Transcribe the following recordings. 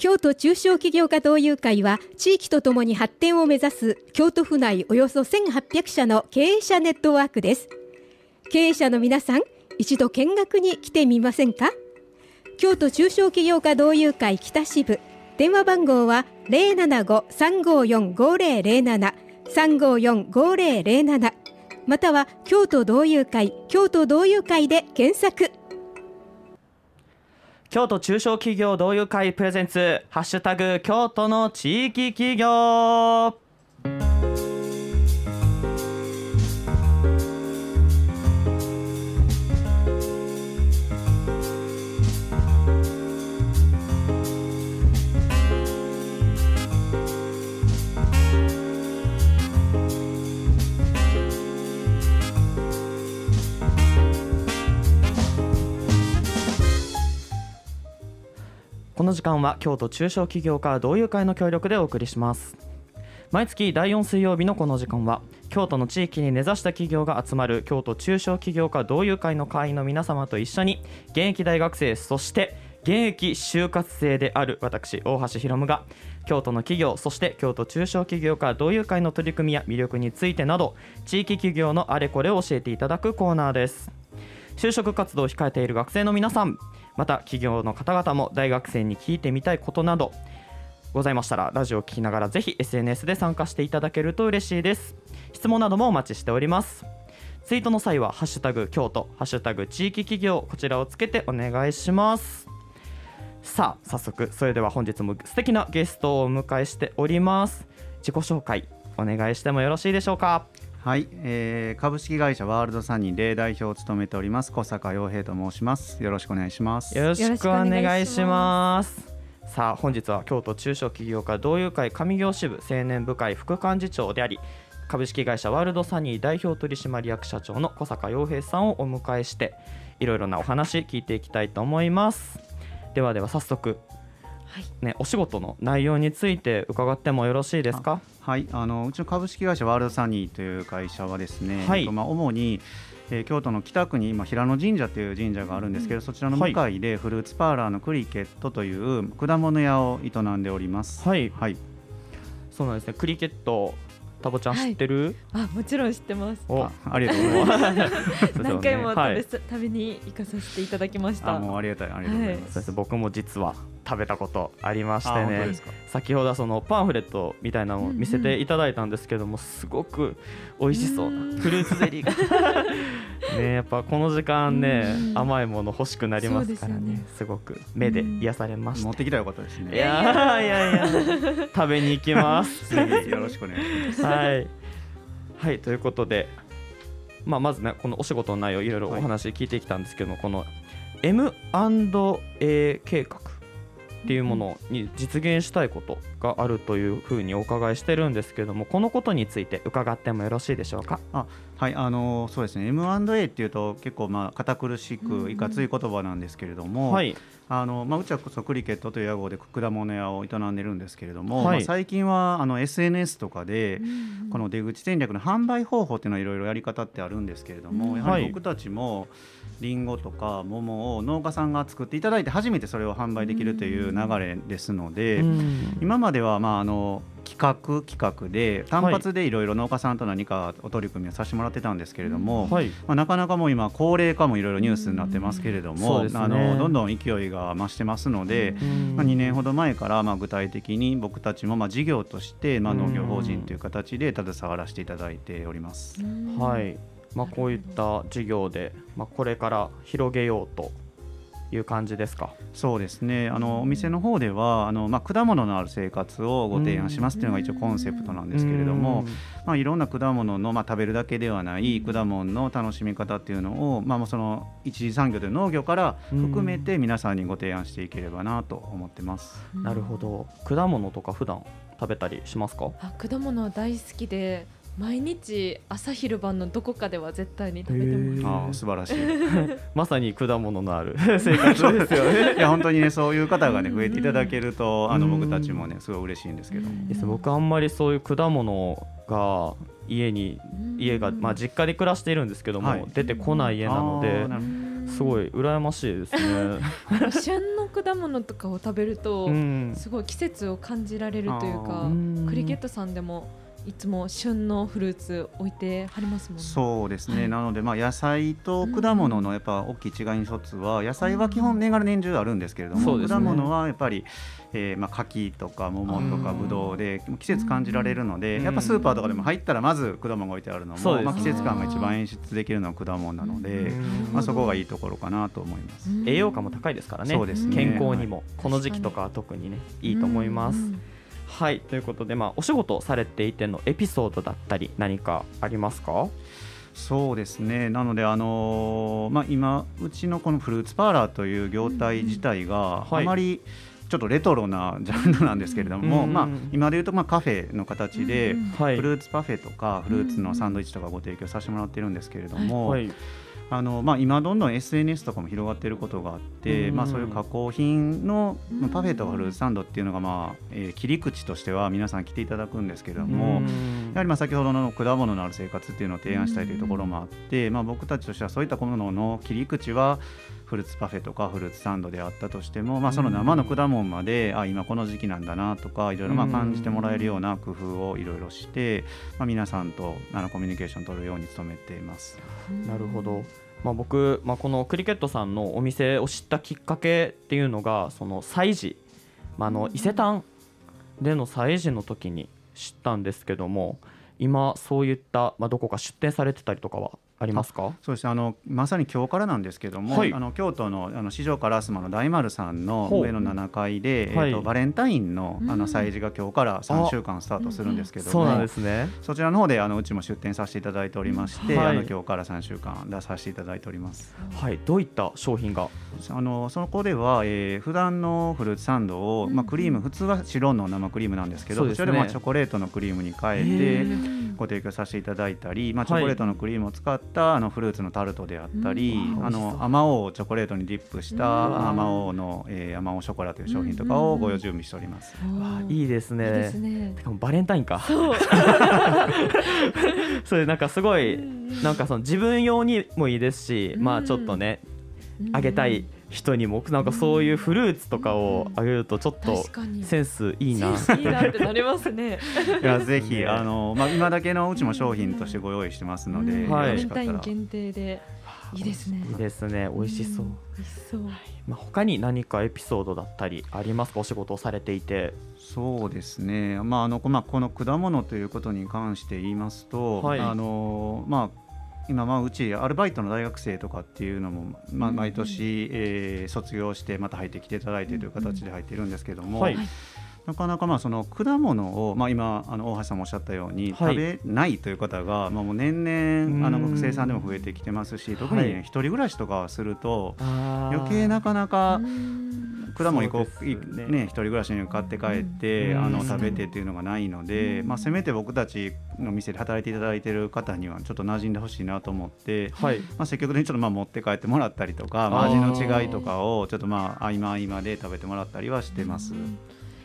京都中小企業家同友会は地域とともに発展を目指す京都府内およそ1800社の経営者ネットワークです。経営者の皆さん一度見学に来てみませんか？京都中小企業家同友会北支部電話番号は075-354-5007 354-5007または京都同友会京都同友会で検索。京都中小企業同友会プレゼンツハッシュタグ京都の地域企業。この時間は京都中小企業家同友会の協力でお送りします。毎月第4水曜日のこの時間は京都の地域に根ざした企業が集まる京都中小企業家同友会の会員の皆様と一緒に現役大学生そして現役就活生である私大橋ひろむが京都の企業そして京都中小企業家同友会の取り組みや魅力についてなど地域企業のあれこれを教えていただくコーナーです。就職活動を控えている学生の皆さんまた企業の方々も大学生に聞いてみたいことなどございましたらラジオを聞きながらぜひ SNS で参加していただけると嬉しいです。質問などもお待ちしております。ツイートの際はハッシュタグ京都ハッシュタグ地域企業こちらをつけてお願いします。さあ早速それでは本日も素敵なゲストをお迎えしております。自己紹介お願いしてもよろしいでしょうか？はい、えー、株式会社ワールドサニー例代表を務めております小坂洋平と申します。よろしくお願いします。よろしくお願いします。さあ本日は京都中小企業家同友会上行支部青年部会副幹事長であり株式会社ワールドサニー代表取締役社長の小坂洋平さんをお迎えしていろいろなお話聞いていきたいと思います。ではでは早速はい。ね、お仕事の内容について伺ってもよろしいですか？はい、あのうちの株式会社ワールドサニーという会社はですね、はい、まあ主に、えー、京都の北区に今平野神社という神社があるんですけど、うん、そちらの向かいでフルーツパーラーのクリケットという果物屋を営んでおります。はい、はい、そうなんですね。クリケットタボちゃん知ってる、はい、あもちろん知ってます。ありがとうございます。何回も食べ,、はい、食べに行かさせていただきました。もうありがたいありがとうございます、はい、僕も実は食べたことありましてね。先ほどそのパンフレットみたいなのを見せていただいたんですけども、すごく美味しそうなフルーツゼリーが ねやっぱこの時間ね甘いもの欲しくなりますからね、ね、すごく。目で癒されました。持ってきたらよかったですね。いやいやいや食べに行きます。ぜひよろしくお願いします。はい。はいということでまあまずねこのお仕事の内容いろいろお話聞いてきたんですけども、はい、この M&A 計画っていうものに実現したいことがあるというふうにお伺いしてるんですけどもこのことについて伺ってもよろしいでしょうか？あはいあのそうですね。M&A っていうと結構まあ堅苦しくいかつい言葉なんですけれども、はい。あのまあ、うちはそクリケットという屋号で果物屋を営んでるんですけれども、はい、まあ、最近はあの SNS とかでこの出口戦略の販売方法っていうのはいろいろやり方ってあるんですけれども、やはり僕たちも、りんごとか桃を農家さんが作っていただいて初めてそれを販売できるという流れですので、今まではまああの企画企画で単発でいろいろ農家さんと何かお取り組みをさせてもらってたんですけれども、はい、まあ、なかなかもう今高齢化もいろいろニュースになってますけれども、ね、あのどんどん勢いが増してますので、まあ、2年ほど前からまあ具体的に僕たちもまあ事業としてまあ農業法人という形で携わらせていただいております。はい。まあ、こういった事業で、まあ、これから広げようという感じですか？そうですね。あのお店の方ではあの、まあ、果物のある生活をご提案しますというのが一応コンセプトなんですけれども、まあ、いろんな果物の、まあ、食べるだけではない果物の楽しみ方っていうのを、まあ、その一次産業という農業から含めて皆さんにご提案していければなと思ってます。なるほど。果物とか普段食べたりしますか？あ果物大好きで毎日朝昼晩のどこかでは絶対に食べてます。あ素晴らしい。まさに果物のある。生活ですよね。いや本当にねそういう方がね増えていただけるとあの僕たちもねすごい嬉しいんですけど。です僕あんまりそういう果物が家に家がまあ実家で暮らしているんですけども、はい、出てこない家なので。すごい羨ましいですね。旬の果物とかを食べると、すごい季節を感じられるというかクリケットさんでもいつも旬のフルーツ置いてはりますもんね。そうですね、はい、なのでまあ野菜と果物のやっぱ大きい違いの一つは野菜は基本年がら年中あるんですけれども、果物はやっぱり、えー、まあ柿とか桃とかぶどうで季節感じられるのでやっぱスーパーとかでも入ったらまず果物が置いてあるのも、まあ、季節感が一番演出できるのは果物なので、まあ、そこがいいところかなと思います。栄養価も高いですからね。そうですね。健康にも、この時期とかは特にねいいと思います。はいということで、まあ、お仕事されていてのエピソードだったり何かありますか？そうですね。なので、あのー、まあ、今うちのこのフルーツパーラーという業態自体があまり、ちょっとレトロな ジャンルなんですけれども、まあ、今でいうとまあカフェの形でフルーツパフェとかフルーツのサンドイッチとかご提供させてもらってるんですけれども、はいあのまあ、今どんどん SNS とかも広がっていることがあって、うん、まあ、そういう加工品の、まあ、パフェとかフルーツサンドっていうのが、まあえー、切り口としては皆さん来ていただくんですけれども、うん、やはりまあ先ほどの果物のある生活っていうのを提案したいというところもあって、まあ、僕たちとしてはそういったものの切り口はフルーツパフェとかフルーツサンドであったとしても、まあ、その生の果物まで、あ今この時期なんだなとかいろいろまあ感じてもらえるような工夫をいろいろして、まあ、皆さんとあのコミュニケーションを取るように努めています。なるほど。まあ、僕、まあ、このクリケットさんのお店を知ったきっかけっていうのがその催事、まあ、あの伊勢丹での催事の時に知ったんですけども今そういった、まあ、どこか出店されてたりとかはありますか？そうですあのまさに今日からなんですけども、はい、あの京都のあの四条烏丸の大丸さんの上の7階で、えーとバレンタインのあの催事が今日から3週間スタートするんですけども、そうなんですね。そちらの方であのうちも出店させていただいておりまして、はい、あの今日から3週間出させていただいております。はい、どういった商品が？あのそこでは、えー、普段のフルーツサンドを、まあ、クリーム普通は白の生クリームなんですけど、そ、ね、ちらでまあチョコレートのクリームに変えてご提供させていただいたり、まあ、チョコレートのクリームを使ったあのフルーツのタルトであったり、うん、あのアマオをチョコレートにディップしたアマオの、えー、アマオショコラという商品とかをご用準備しております。いいですね。いいですね。かもバレンタインか。そう。それなんかすごいなんかその自分用にもいいですし、まあちょっとね、あげたい。人にもなんかそういうフルーツとかをあげるとちょっとセンスいいな。いいなってなりますね。いやぜひあのまあ今だけのうちも商品としてご用意してますので、バレンタイン限定でいいですね。いいですね。美味しそう。美味しそう。まあ他に何かエピソードだったりありますか？お仕事をされていて。そうですね。まああのまあこの果物ということに関して言いますと、はい、あのまあ今まあうちアルバイトの大学生とかっていうのも、まあ、毎年、えー、卒業してまた入ってきていただいてという形で入っているんですけども、はい、なかなかまあその果物を、まあ、今あの大橋さんもおっしゃったように、食べないという方が、まあ、もう年々あの学生さんでも増えてきてますし特に、ね、一人暮らしとかすると余計なかなか果物こうねね一人暮らしに買って帰ってあの食べてっていうのがないので、まあ、せめて僕たちの店で働いていただいている方にはちょっと馴染んでほしいなと思って、はい。まあ、積極的にちょっとまあ持って帰ってもらったりとか、まあ、味の違いとかをちょっとまあ合間合間で食べてもらったりはしてます。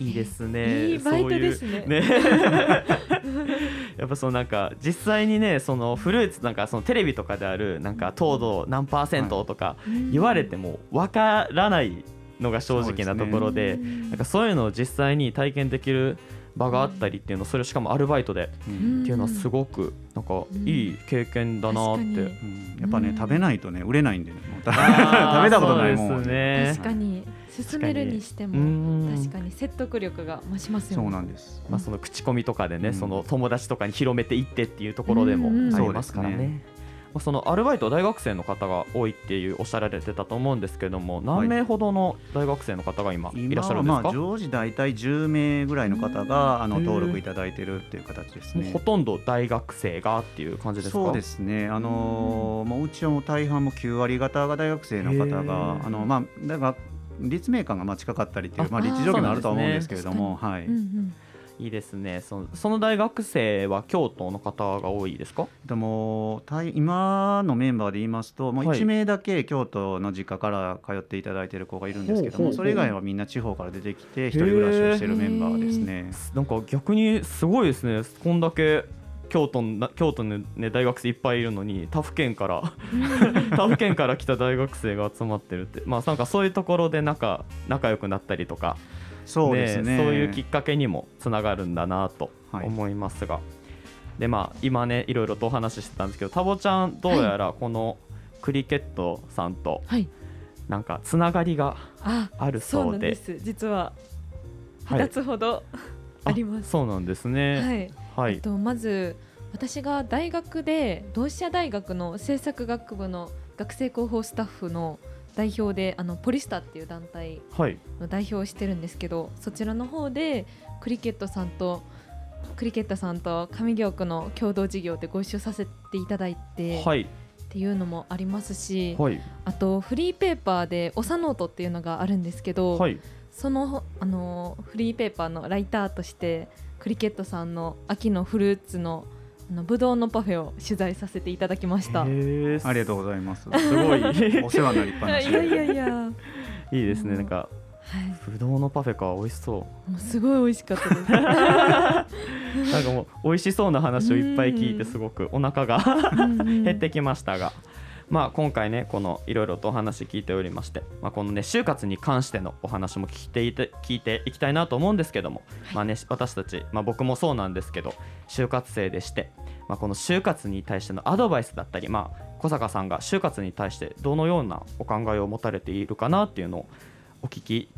いいですね。いいバイトですね。ね。やっぱそのなんか実際にねそのフルーツなんかそのテレビとかであるなんか糖度何パーセントとか言われてもわからないのが正直なところで、ね、なんかそういうのを実際に体験できる場があったりっていうのそれしかもアルバイトでっていうのはすごくなんかいい経験だなって、うん。やっぱね食べないとね売れないんでね。食べたことないもん、ね、確かに。進めるにしても確かに。説得力が増しますよね。そうなんです。まあその口コミとかでね、その友達とかに広めていってっていうところでもありますからね。そのアルバイト大学生の方が多いっていうおっしゃられてたと思うんですけども何名ほどの大学生の方が今い。らっしゃるんですか、まあ、常時大体10名ぐらいの方があの登録いただいてるっていう形ですね。ほとんど大学生がっていう感じですか？そうですね。あのー、もううちは大半も9割方が大学生の方があのまあだから立命館がまあ近かったりっていうまあ立地条件もあるとは思うんですけれども、ね、はい。うんうんいいですね。そのその大学生は京都の方が多いですか？でも今のメンバーで言いますと、もう1名だけ京都の実家から通っていただいている子がいるんですけども、それ以外はみんな地方から出てきて一人暮らしをしているメンバーですね。なんか逆にすごいですね。こんだけ京都京都の、ね、大学生いっぱいいるのに他府県から 他府県から来た大学生が集まってるって。まあなんかそういうところで仲仲良くなったりとかそうですね、ね、そういうきっかけにもつながるんだなと思いますが、はい、でまあ今ねいろいろとお話ししてたんですけどタボちゃんどうやらこのクリケットさんと、はい、なんかつながりがあるそうで,、す。実は2つほど、はい、あります。そうなんですね。はい、えっと、まず私が大学で同志社大学の政策学部の学生広報スタッフの代表であのポリスタっていう団体の代表をしてるんですけど、はい、そちらの方でクリケットさんとクリケットさんと上京区の共同事業でご一緒させていただいて、はい、っていうのもありますし、はい、あとフリーペーパーで「おさノート」っていうのがあるんですけど、そのあのフリーペーパーのライターとしてクリケットさんの秋のフルーツのあのブドウのパフェを取材させていただきました。ありがとうございます。すごいお世話になりっぱなし。いやいやいや。いいですね。なんか、はい、ぶどうのパフェか美味しそう。もうすごい美味しかったです。なんかもう美味しそうな話をいっぱい聞いてすごくお腹が 減ってきましたが。まあ、今回ねこのいろいろとお話聞いておりまして、まあ、このね就活に関してのお話も聞いていて聞いていきたいなと思うんですけども、まあね、私たち、まあ、僕もそうなんですけど就活生でして、まあ、この就活に対してのアドバイスだったり、まあ、小坂さんが就活に対してどのようなお考えを持たれているかなっていうのをお聞き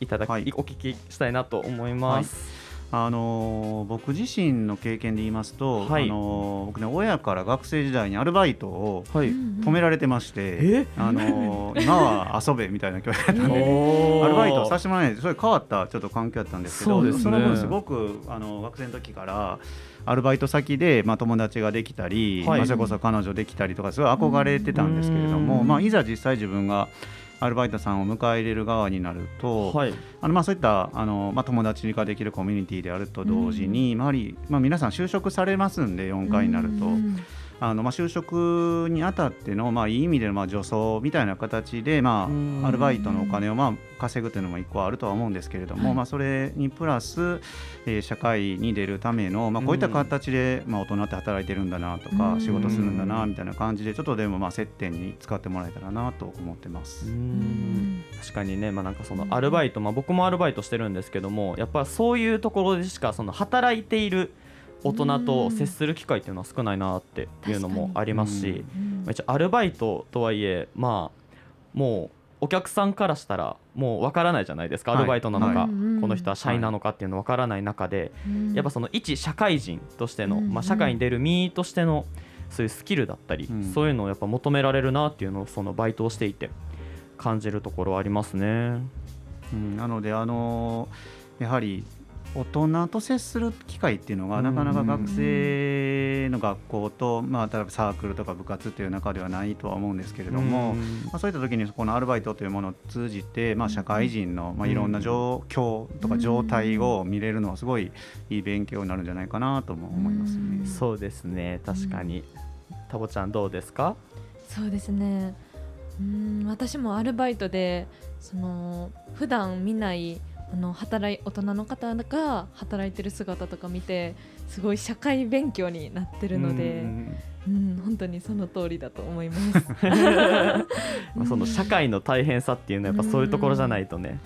いただき、はい、お聞きしたいなと思います。はいあの僕自身の経験で言いますと、はい、あの僕ね親から学生時代にアルバイトを止められてまして、はい、あの 今は遊べみたいな教育だったんでアルバイトをさせてもらえないそれ変わったちょっと環境だったんですけどそ、ね,、の分すごくあの学生の時からアルバイト先で、まあ、友達ができたり、はい、まあ、それこそ彼女できたりとかすごい憧れてたんですけれども、まあ、いざ実際自分がアルバイトさんを迎え入れる側になると、はい、あのまあそういったあの、まあ、友達ができるコミュニティであると同時に、やはり、まあ、皆さん就職されますんで4回になると。あのまあ、就職にあたっての、まあ、いい意味でのまあ助走みたいな形で、まあ、アルバイトのお金をまあ稼ぐというのも一個あるとは思うんですけれども、はい、まあ、それにプラス、えー、社会に出るための、まあ、こういった形で、まあ、大人って働いてるんだなとか仕事するんだなみたいな感じでちょっとでもまあ接点に使ってもらえたらなと思ってます。確かにね、まあ、なんかそのアルバイト、まあ、僕もアルバイトしてるんですけどもやっぱそういうところでしかその働いている大人と接する機会っていうのは少ないなっていうのもありますし、まあ、一応アルバイトとはいえまあもうお客さんからしたらもう分からないじゃないですか、アルバイトなのか、はい、この人は社員なのかっていうの分からない中で、はい、やっぱその一社会人としての、まあ、社会に出る身としてのそういうスキルだったり、うん、そういうのをやっぱ求められるなっていうのをそのバイトをしていて感じるところありますね。うん、なのであのー、やはり大人と接する機会っていうのがなかなか学生の学校と、まあ、例えばサークルとか部活っていう中ではないとは思うんですけれども、まあ、そういった時にこのアルバイトというものを通じて、まあ、社会人の、まあ、いろんな状況とか状態を見れるのはすごいいい勉強になるんじゃないかなとも思いますね。そうですね。確かに、タボちゃんどうですか？そうですね。うん私もアルバイトでその普段見ないあの働い大人の方が働いてる姿とか見てすごい社会勉強になってるので。うん、本当にその通りだと思います。まあその社会の大変さっていうのはやっぱそういうところじゃないとね、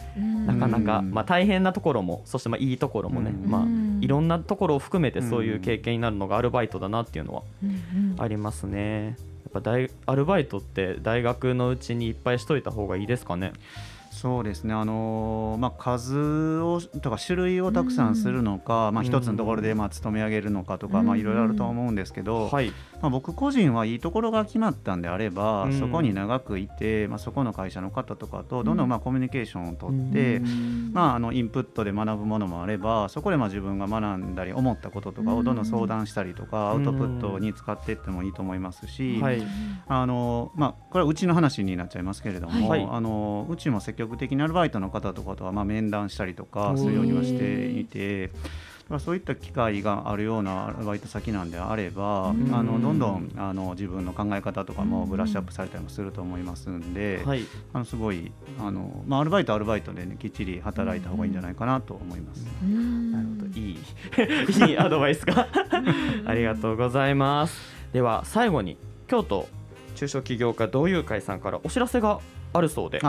なかなか、まあ、大変なところもそしてまあいいところもね、まあ、いろんなところを含めてそういう経験になるのがアルバイトだなっていうのはありますね。やっぱ大アルバイトって大学のうちにいっぱいしといた方がいいですかね？そうですね、あのまあ、数をとか種類をたくさんするのか、うん、まあ、一つのところでまあ勤め上げるのかとか、うん、まあ、いろいろあると思うんですけど、はい、まあ、僕個人はいいところが決まったんであれば、うん、そこに長くいて、まあ、そこの会社の方とかとどんどんまあコミュニケーションをとって、まあ、あのインプットで学ぶものもあればそこでまあ自分が学んだり思ったこととかをどんどん相談したりとか、アウトプットに使っていってもいいと思いますし、はい、あのまあ、これはうちの話になっちゃいますけれども、はい、あのうちも積極的にアルバイトの方とかとはまあ面談したりとかするようにはしていて。そういった機会があるようなアルバイト先なんであれば、あのどんどんあの自分の考え方とかもブラッシュアップされたりもすると思いますんで、はい、あのすごいあの、まあ、アルバイトアルバイトで、ね、きっちり働いた方がいいんじゃないかなと思います。なるほど。いい。いいアドバイスが。ありがとうございます。では最後に京都中小企業家同友会さんからお知らせがあるそうで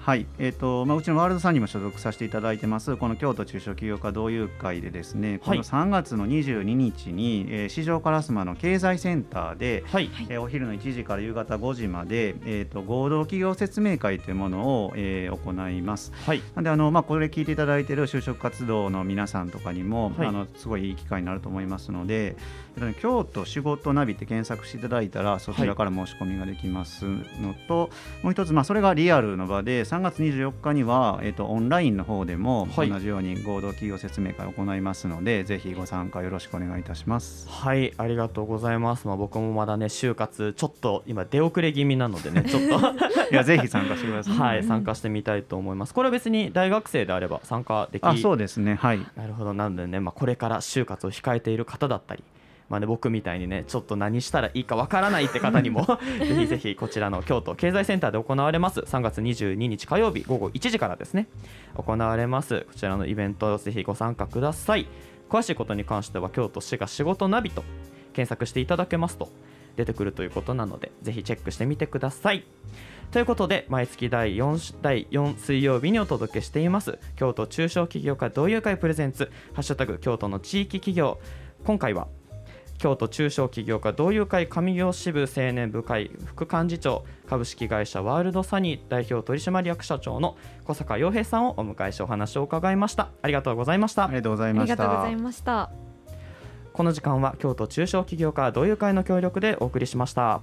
はい、えーとまあ、うちのワールドさんにも所属させていただいてますこの京都中小企業家同友会でですね、この3月の22日に、えー、市場烏丸の経済センターで、はい、えー、お昼の1時から夕方5時まで、えーと、合同企業説明会というものを、えー、行います。はい、なんであの、まあ、これ聞いていただいている就職活動の皆さんとかにも、はい、あのすごいいい機会になると思いますので、京都仕事ナビって検索していただいたらそちらから申し込みができますのと、はい、もう一つ、まあ、それがリアルの場で3月24日には、えーと、オンラインの方でも同じように合同企業説明会を行いますので、はい、ぜひご参加よろしくお願いいたします。はいありがとうございます、まあ、僕もまだね就活ちょっと今出遅れ気味なのでねちょっと。いやぜひ参加してください。はい参加してみたいと思います。これは別に大学生であれば参加できあそうですね。はい。なるほど。なのでね、まあ、これから就活を控えている方だったりまあね、僕みたいにねちょっと何したらいいかわからないって方にも ぜひぜひこちらの京都経済センターで行われます。3月22日火曜日午後1時からですね。行われます。こちらのイベントぜひご参加ください。詳しいことに関しては京都市が仕事ナビと検索していただけますと出てくるということなのでぜひチェックしてみてください。ということで毎月第 4, 第4水曜日にお届けしています。京都中小企業家同友会プレゼンツハッシュタグ京都の地域企業。今回は京都中小企業家同友会上行支部青年部会副幹事長株式会社ワールドサニー代表取締役社長の小坂洋平さんをお迎えしお話を伺いました。ありがとうございました。ありがとうございました。この時間は京都中小企業家同友会の協力でお送りしました